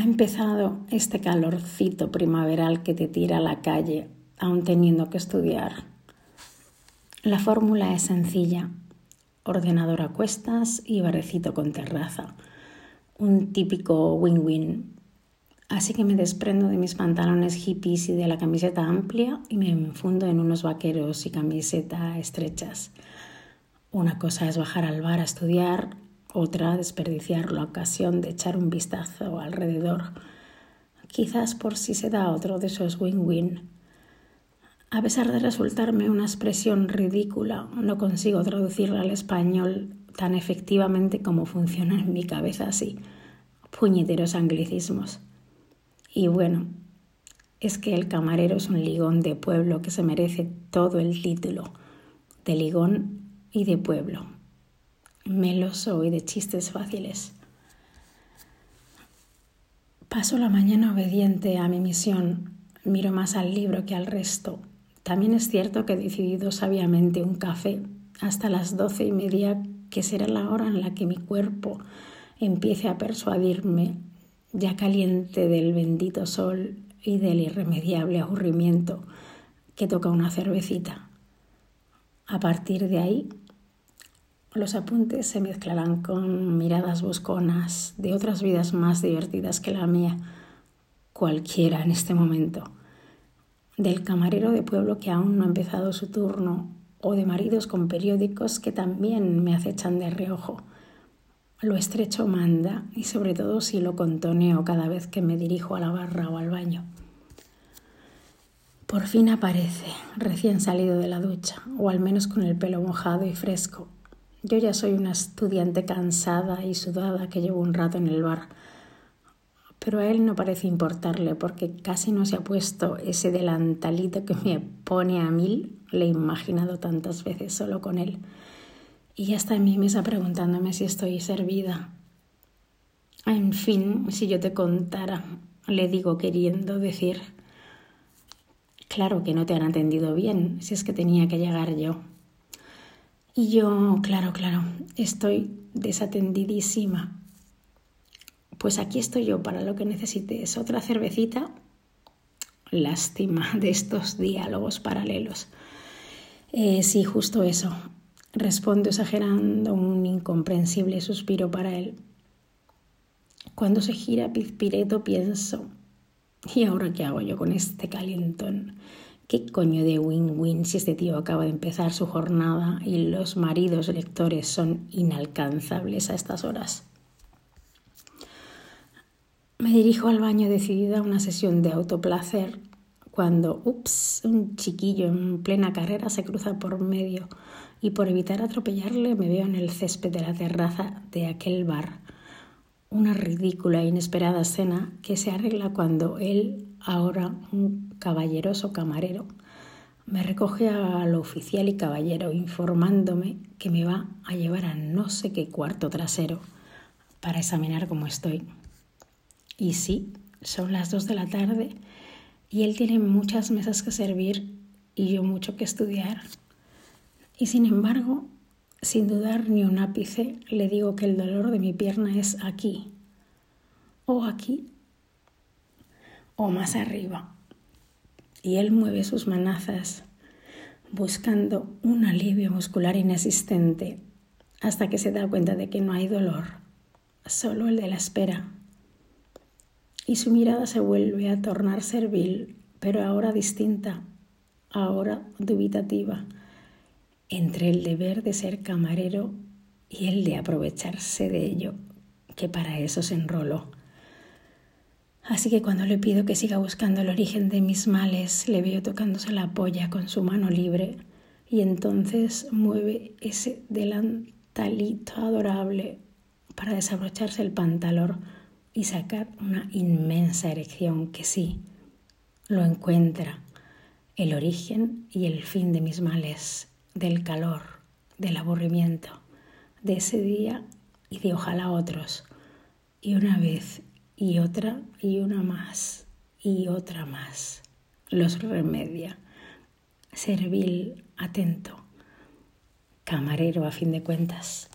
Ha empezado este calorcito primaveral que te tira a la calle, aún teniendo que estudiar. La fórmula es sencilla. Ordenador a cuestas y barecito con terraza. Un típico win-win. Así que me desprendo de mis pantalones hippies y de la camiseta amplia y me enfundo en unos vaqueros y camiseta estrechas. Una cosa es bajar al bar a estudiar, otra desperdiciar la ocasión de echar un vistazo alrededor, quizás por si se da otro de esos win-win. A pesar de resultarme una expresión ridícula, no consigo traducirla al español tan efectivamente como funciona en mi cabeza así. Puñeteros anglicismos. Y bueno, es que el camarero es un ligón de pueblo que se merece todo el título de ligón y de pueblo meloso y de chistes fáciles. Paso la mañana obediente a mi misión, miro más al libro que al resto. También es cierto que he decidido sabiamente un café hasta las doce y media, que será la hora en la que mi cuerpo empiece a persuadirme, ya caliente del bendito sol y del irremediable aburrimiento, que toca una cervecita. A partir de ahí los apuntes se mezclarán con miradas busconas de otras vidas más divertidas que la mía, cualquiera en este momento. Del camarero de pueblo que aún no ha empezado su turno, o de maridos con periódicos que también me acechan de reojo. Lo estrecho manda y sobre todo si lo contoneo cada vez que me dirijo a la barra o al baño. Por fin aparece, recién salido de la ducha, o al menos con el pelo mojado y fresco, yo ya soy una estudiante cansada y sudada que llevo un rato en el bar, pero a él no parece importarle porque casi no se ha puesto ese delantalito que me pone a mil, le he imaginado tantas veces solo con él. Y ya está en mi mesa preguntándome si estoy servida. En fin, si yo te contara, le digo queriendo decir, claro que no te han atendido bien, si es que tenía que llegar yo. Y yo, claro, claro, estoy desatendidísima. Pues aquí estoy yo para lo que necesites. Otra cervecita. Lástima de estos diálogos paralelos. Eh, sí, justo eso. Respondo exagerando un incomprensible suspiro para él. Cuando se gira Pizpireto pienso, ¿y ahora qué hago yo con este calentón? ¿Qué coño de win-win si este tío acaba de empezar su jornada y los maridos lectores son inalcanzables a estas horas? Me dirijo al baño decidida a una sesión de autoplacer cuando, ups, un chiquillo en plena carrera se cruza por medio y por evitar atropellarle me veo en el césped de la terraza de aquel bar. Una ridícula e inesperada escena que se arregla cuando él, ahora un caballeroso camarero, me recoge al oficial y caballero informándome que me va a llevar a no sé qué cuarto trasero para examinar cómo estoy. Y sí, son las dos de la tarde y él tiene muchas mesas que servir y yo mucho que estudiar. Y sin embargo, sin dudar ni un ápice, le digo que el dolor de mi pierna es aquí, o aquí, o más arriba y él mueve sus manazas buscando un alivio muscular inexistente hasta que se da cuenta de que no hay dolor, solo el de la espera. Y su mirada se vuelve a tornar servil, pero ahora distinta, ahora dubitativa, entre el deber de ser camarero y el de aprovecharse de ello, que para eso se enroló. Así que cuando le pido que siga buscando el origen de mis males, le veo tocándose la polla con su mano libre y entonces mueve ese delantalito adorable para desabrocharse el pantalón y sacar una inmensa erección que sí, lo encuentra, el origen y el fin de mis males, del calor, del aburrimiento, de ese día y de ojalá otros. Y una vez y otra y una más y otra más. Los remedia. Servil, atento, camarero a fin de cuentas.